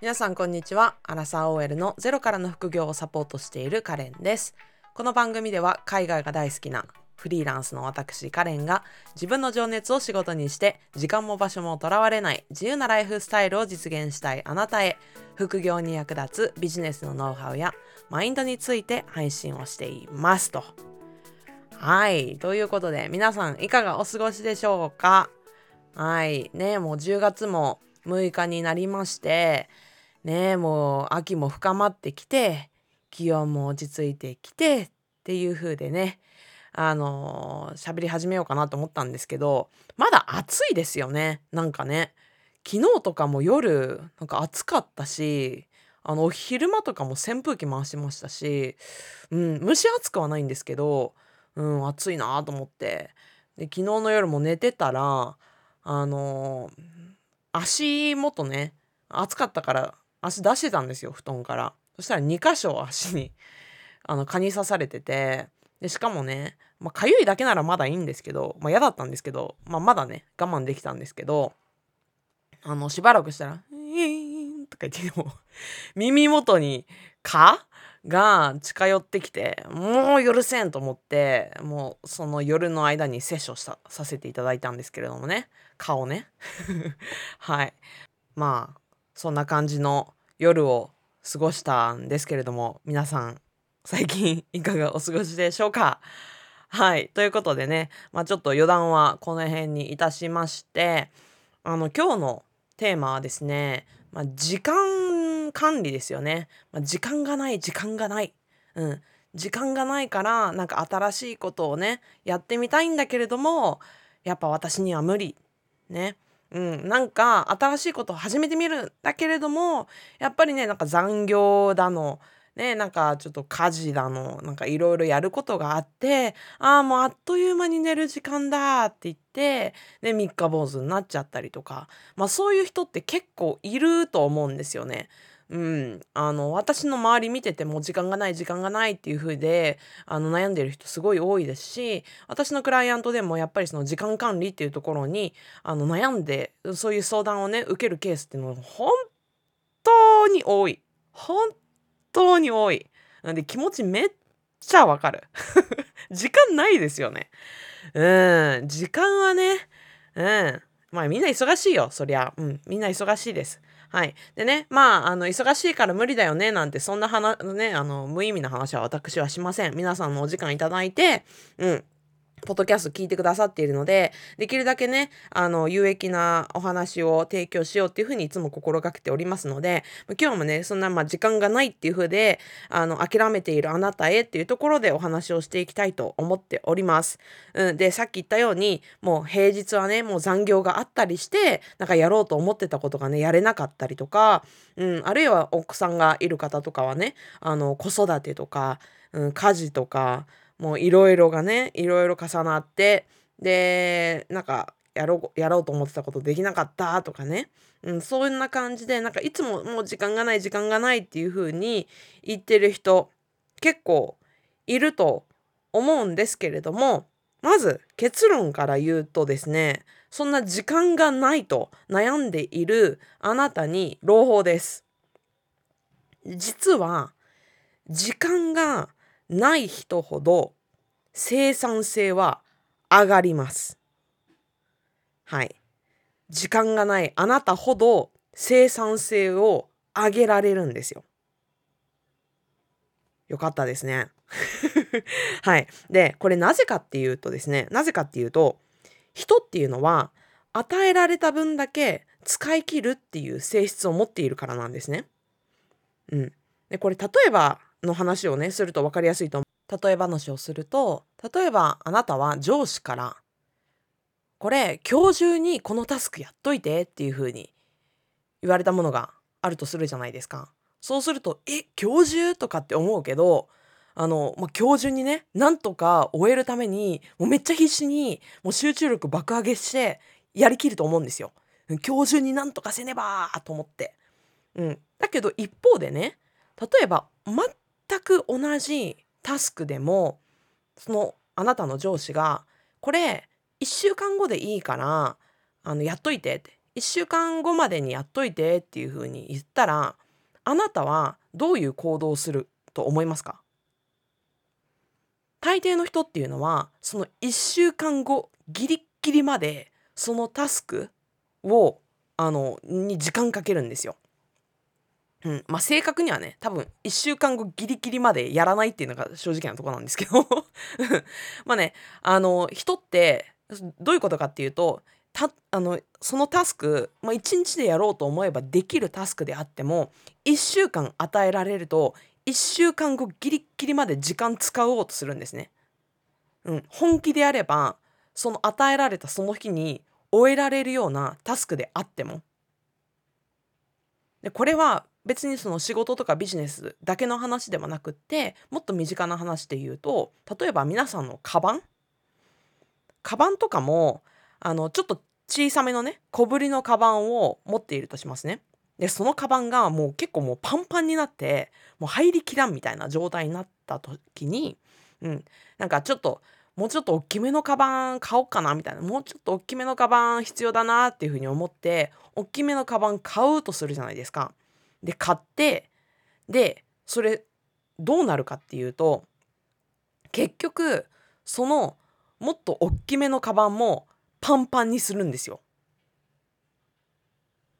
皆さんこんにちは。アラサー OL のゼロからの副業をサポートしているカレンです。この番組では海外が大好きなフリーランスの私カレンが自分の情熱を仕事にして時間も場所もとらわれない自由なライフスタイルを実現したいあなたへ副業に役立つビジネスのノウハウやマインドについて配信をしていますと。はい。ということで皆さんいかがお過ごしでしょうか？はい。ねもう10月も6日になりましてねもう秋も深まってきて気温も落ち着いてきてっていう風でねあの喋り始めようかなと思ったんですけどまだ暑いですよね。なんかね昨日とかも夜なんか暑かったしあの昼間とかも扇風機回しましたし、うん、蒸し暑くはないんですけど、うん、暑いなと思って。で昨日の夜も寝てたらあの足元ね暑かったから足出してたんですよ布団から。そしたら2箇所足に あの蚊に刺されててでしかもねまあ痒いだけならまだいいんですけどまあ嫌だったんですけど、まあ、まだね我慢できたんですけどあのしばらくしたら「えーん」とか言っても 耳元に蚊が近寄ってきてもう許せんと思ってもうその夜の間に摂取したさせていただいたんですけれどもね。顔ね。はい。まあそんな感じの夜を過ごしたんですけれども皆さん最近いかがお過ごしでしょうか？はい。ということでねまあちょっと余談はこの辺にいたしましてあの今日のテーマはですね、まあ、時間管理ですよね、まあ、時間がない時間がない。うん。時間がないからなんか新しいことをねやってみたいんだけれどもやっぱ私には無理。ね。うん、なんか新しいことを始めてみるんだけれどもやっぱりねなんか残業だのねなんかちょっと家事だのなんかいろいろやることがあってああもうあっという間に寝る時間だって言ってね三日坊主になっちゃったりとか。まあそういう人って結構いると思うんですよね。うん、あの私の周り見てても時間がない時間がないっていう風であの悩んでる人すごい多いですし私のクライアントでもやっぱりその時間管理っていうところにあの悩んでそういう相談をね受けるケースっていうのは本当に多い。本当に多い。なんで気持ちめっちゃわかる。時間ないですよね。うん時間はねうん。まあみんな忙しいよそりゃ。うんみんな忙しいです。はい。でね、まあ、あの、忙しいから無理だよね、なんて、そんな話、ね、あの、無意味な話は私はしません。皆さんのお時間いただいて、うん。ポッドキャスト聞いてくださっているので、できるだけね、あの、有益なお話を提供しようっていうふうにいつも心がけておりますので、今日もね、そんな、ま、時間がないっていうふうで、あの、諦めているあなたへっていうところでお話をしていきたいと思っております。うん、で、さっき言ったように、もう平日はね、もう残業があったりして、なんかやろうと思ってたことがね、やれなかったりとか、うん、あるいは奥さんがいる方とかはね、あの、子育てとか、うん、家事とか、もういろいろがねいろいろ重なってでなんかやろうやろうと思ってたことできなかったとかね、うん、そんな感じでなんかいつももう時間がない時間がないっていう風に言ってる人結構いると思うんですけれどもまず結論から言うとですねそんな時間がないと悩んでいるあなたに朗報です。実は時間がない人ほど生産性は上がります。はい。時間がないあなたほど生産性を上げられるんですよ。よかったですね。はい。で、これなぜかっていうとですね、なぜかっていうと、人っていうのは与えられた分だけ使い切るっていう性質を持っているからなんですね。うん。で、これ例えばの話をねすると分かりやすいと思う例え話をすると例えばあなたは上司から「これ今日中にこのタスクやっといて」っていう風に言われたものがあるとするじゃないですか。そうすると「え今日中?」とかって思うけどあの、まあ、今日中にねなんとか終えるためにもうめっちゃ必死にもう集中力爆上げしてやりきると思うんですよ。今日中になんとかせねばと思って。うん、だけど一方でね例えば全全く同じタスクでもそのあなたの上司が「これ1週間後でいいからあのやっといて」って1週間後までにやっといてっていうふうに言ったらあなたはどういう行動をすると思いますか？大抵の人っていうのはその1週間後ギリッギリまでそのタスクをあのに時間かけるんですよ。うん、まあ正確にはね多分1週間後ギリギリまでやらないっていうのが正直なとこなんですけど。まあねあの人ってどういうことかっていうとたあのそのタスク、まあ、1日でやろうと思えばできるタスクであっても1週間与えられると1週間後ギリギリまで時間使おうとするんですね。うん、本気でやればその与えられたその日に終えられるようなタスクであっても。でこれは別にその仕事とかビジネスだけの話ではなくってもっと身近な話で言うと例えば皆さんのカバン？カバンとかもあのちょっと小さめのね小ぶりのカバンを持っているとしますね。でそのカバンがもう結構もうパンパンになってもう入りきらんみたいな状態になった時に、うん、なんかちょっともうちょっと大きめのカバン買おうかなみたいなもうちょっと大きめのカバン必要だなっていうふうに思って大きめのカバン買うとするじゃないですか。で買ってでそれどうなるかっていうと結局そのもっと大きめのカバンもパンパンにするんですよ。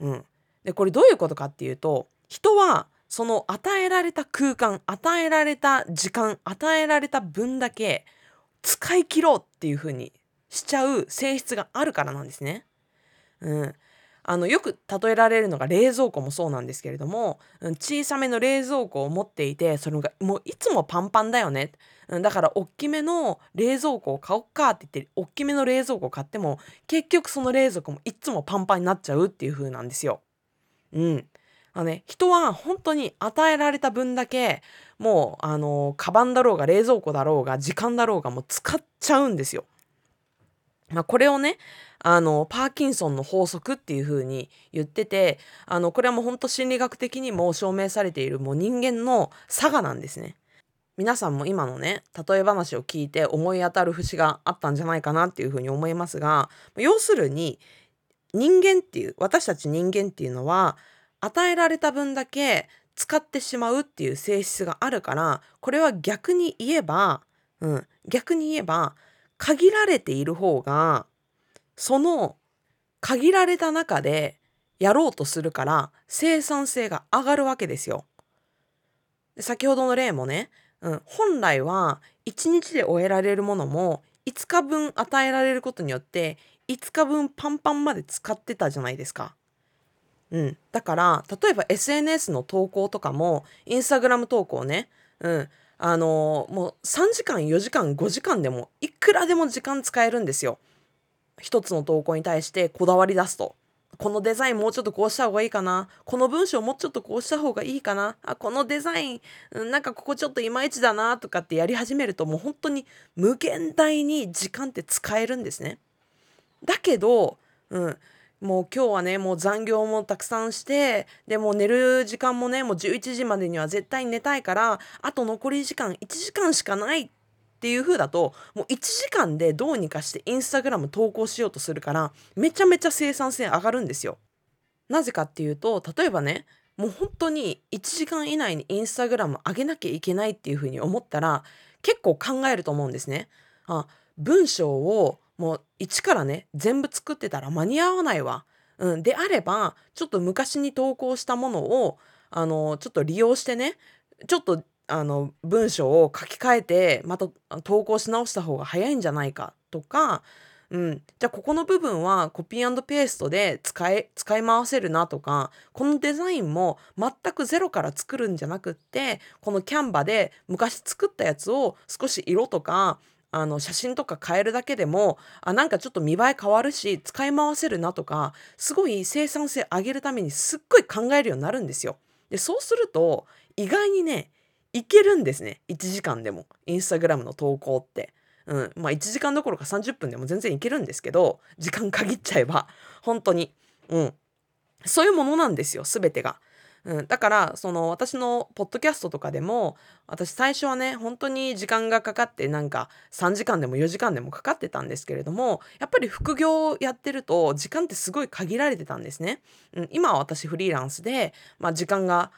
うん、でこれどういうことかっていうと人はその与えられた空間与えられた時間与えられた分だけ使い切ろうっていう風にしちゃう性質があるからなんですね。うん、あのよく例えられるのが冷蔵庫もそうなんですけれども、うん、小さめの冷蔵庫を持っていてそれがもういつもパンパンだよね、うん、だから大きめの冷蔵庫を買おっかって言って大きめの冷蔵庫を買っても結局その冷蔵庫もいつもパンパンになっちゃうっていう風なんですよ。うん、あのね、人は本当に与えられた分だけもうあのカバンだろうが冷蔵庫だろうが時間だろうがもう使っちゃうんですよ。まあ、これをねあのパーキンソンの法則っていう風に言っててあのこれはもう本当心理学的にも証明されているもう人間の差がなんですね。皆さんも今のね例え話を聞いて思い当たる節があったんじゃないかなっていう風に思いますが要するに人間っていう私たち人間っていうのは与えられた分だけ使ってしまうっていう性質があるからこれは逆に言えば、うん、逆に言えば限られている方がその限られた中でやろうとするから生産性が上がるわけですよ。先ほどの例もね、うん、本来は1日で終えられるものも5日分与えられることによって5日分パンパンまで使ってたじゃないですか。うん、だから例えば SNS の投稿とかもインスタグラム投稿ね、うん、あのー、もう3時間4時間5時間でもいくらでも時間使えるんですよ。一つの投稿に対してこだわり出すと。このデザインもうちょっとこうした方がいいかなこの文章もうちょっとこうした方がいいかなあこのデザインなんかここちょっといまいちだなとかってやり始めるともう本当に無限大に時間って使えるんですね。だけど、うん、もう今日はねもう残業もたくさんしてでも寝る時間もねもう11時までには絶対に寝たいからあと残り時間1時間しかないっっていう風だともう1時間でどうにかしてインスタグラム投稿しようとするからめちゃめちゃ生産性上がるんですよ。なぜかっていうと例えばねもう本当に1時間以内にインスタグラム上げなきゃいけないっていう風に思ったら結構考えると思うんですね。あ文章をもう一からね全部作ってたら間に合わないわ。うん、であればちょっと昔に投稿したものをあのちょっと利用してねちょっとあの文章を書き換えてまた投稿し直した方が早いんじゃないかとか、うん、じゃあここの部分はコピーペーストで使い使い回せるなとかこのデザインも全くゼロから作るんじゃなくってこのキャンバで昔作ったやつを少し色とかあの写真とか変えるだけでもあなんかちょっと見栄え変わるし使い回せるなとかすごい生産性上げるためにすっごい考えるようになるんですよ。でそうすると意外にねいけるんですね。1時間でも。インスタグラムの投稿って。うん、まあ1時間どころか30分でも全然いけるんですけど時間限っちゃえば。本当に。うん。そういうものなんですよ。全てが。うん、だからその私のポッドキャストとかでも私最初はね本当に時間がかかってなんか3時間でも4時間でもかかってたんですけれどもやっぱり副業をやってると時間ってすごい限られてたんですね。うん、今は私フリーランスで、まあ、時間が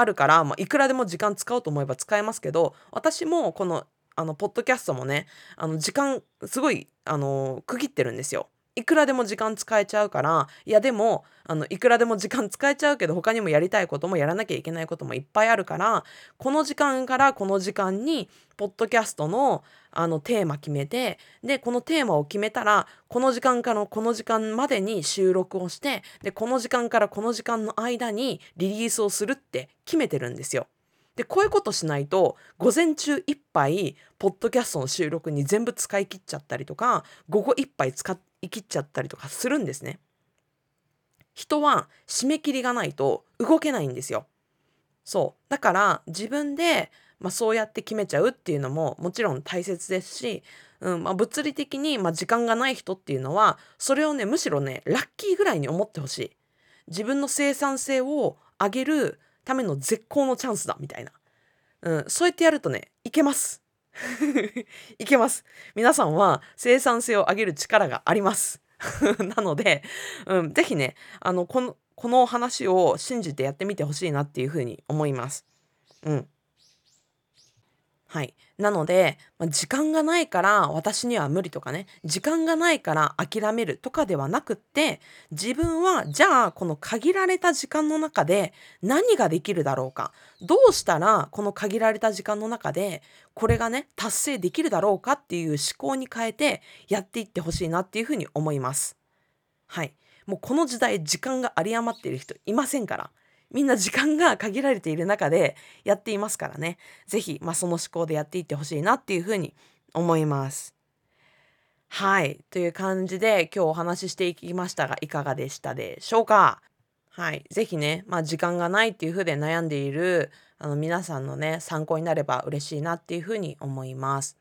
あるから、まあ、いくらでも時間使おうと思えば使えますけど私もこのあのポッドキャストもねあの時間すごいあの区切ってるんですよ。いくらでも時間使えちゃうからいやでもあのいくらでも時間使えちゃうけど他にもやりたいこともやらなきゃいけないこともいっぱいあるからこの時間からこの時間にポッドキャストのあのテーマ決めてでこのテーマを決めたらこの時間からこの時間までに収録をしてでこの時間からこの時間の間にリリースをするって決めてるんですよ。でこういうことしないと午前中いっぱいポッドキャストの収録に全部使い切っちゃったりとか午後いっぱい使っい切っちゃったりとかするんですね。人は締め切りがないと動けないんですよ。そうだから自分で、まあ、そうやって決めちゃうっていうのももちろん大切ですし、うんまあ、物理的に、まあ、時間がない人っていうのはそれをねむしろねラッキーぐらいに思ってほしい。自分の生産性を上げるための絶好のチャンスだみたいな。うん、そうやってやるとね、いけます。いけます。皆さんは生産性を上げる力があります。なので、うん、ぜひね、あの、この、この話を信じてやってみてほしいなっていうふうに思います。うん。はい。なので、ま時間がないから私には無理とかね、時間がないから諦めるとかではなくって、自分はじゃあこの限られた時間の中で何ができるだろうか、どうしたらこの限られた時間の中でこれがね、達成できるだろうかっていう思考に変えてやっていってほしいなっていうふうに思います。はい。もうこの時代時間が有り余っている人いませんから。みんな時間が限られている中でやっていますからね。是非、まあ、その思考でやっていってほしいなっていうふうに思います。はい。という感じで今日お話ししていきましたがいかがでしたでしょうか？はい。是非ね、まあ、時間がないっていうふうで悩んでいるあの皆さんのね、参考になれば嬉しいなっていうふうに思います。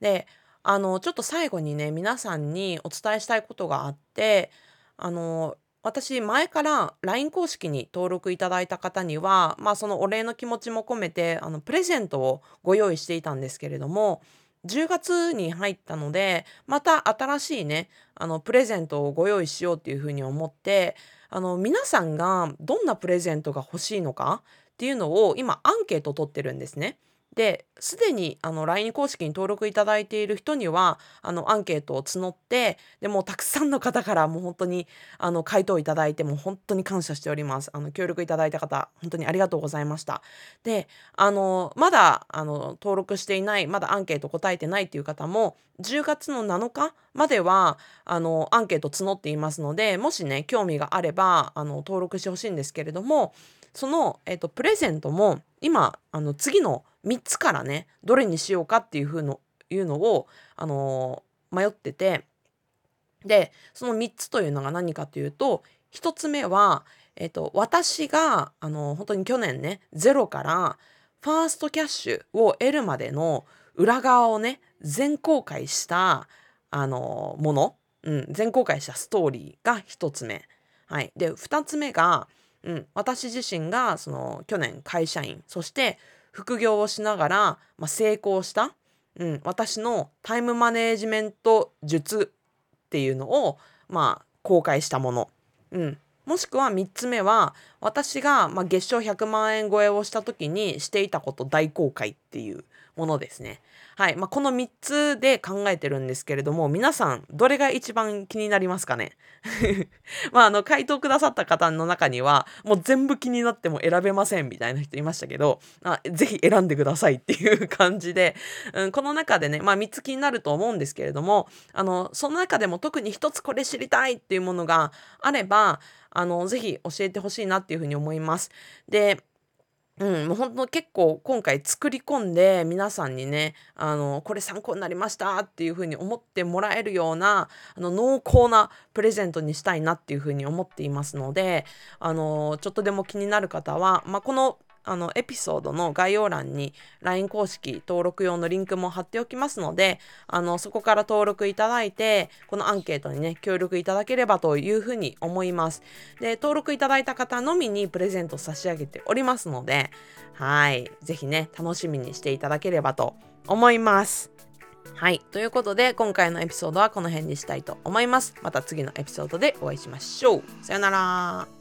で、あの、ちょっと最後にね、皆さんにお伝えしたいことがあって、あの、私前から LINE 公式に登録いただいた方には、まあ、そのお礼の気持ちも込めてあのプレゼントをご用意していたんですけれども10月に入ったのでまた新しいねあのプレゼントをご用意しようっていうふうに思ってあの皆さんがどんなプレゼントが欲しいのかっていうのを今アンケートを取ってるんですね。ですでにあの LINE 公式に登録いただいている人にはあのアンケートを募ってでもたくさんの方からもう本当にあの回答いただいても本当に感謝しております。あの協力いただいた方本当にありがとうございました。であのまだあの登録していないまだアンケート答えてないっていう方も10月の7日まではあのアンケート募っていますのでもしね興味があればあの登録してほしいんですけれどもその、えーと、プレゼントも今あの次の3つからねどれにしようかっていうふうのいうのを、あのー、迷ってて。でその3つというのが何かというと1つ目は、えーと、私が、あのー、本当に去年ねゼロからファーストキャッシュを得るまでの裏側をね全公開した、あの、もの、うん、全公開したストーリーが1つ目。はい、で2つ目が、うん、私自身がその去年会社員そして副業をしながら、まあ、成功した、うん、私のタイムマネージメント術っていうのを、まあ、公開したもの、うん、もしくは3つ目は私が、まあ、月賞100万円超えをした時にしていたこと大公開っていうものですね。はい。まあ、この3つで考えてるんですけれども、皆さん、どれが一番気になりますかね？まあ、あの、回答くださった方の中には、もう全部気になっても選べませんみたいな人いましたけど、あぜひ選んでくださいっていう感じで、うん、この中でね、まあ、3つ気になると思うんですけれども、あの、その中でも特に1つこれ知りたいっていうものがあれば、あの、ぜひ教えてほしいなっていうふうに思います。で、うん、もう本当結構今回作り込んで皆さんにね、あの、これ参考になりましたっていうふうに思ってもらえるような、あの、濃厚なプレゼントにしたいなっていうふうに思っていますので、あの、ちょっとでも気になる方は、まあ、このあのエピソードの概要欄に LINE 公式登録用のリンクも貼っておきますのであのそこから登録いただいてこのアンケートにね協力いただければというふうに思いますで登録いただいた方のみにプレゼント差し上げておりますのではい是非ね楽しみにしていただければと思いますはい。ということで、今回のエピソードはこの辺にしたいと思います。また次のエピソードでお会いしましょう。さよなら。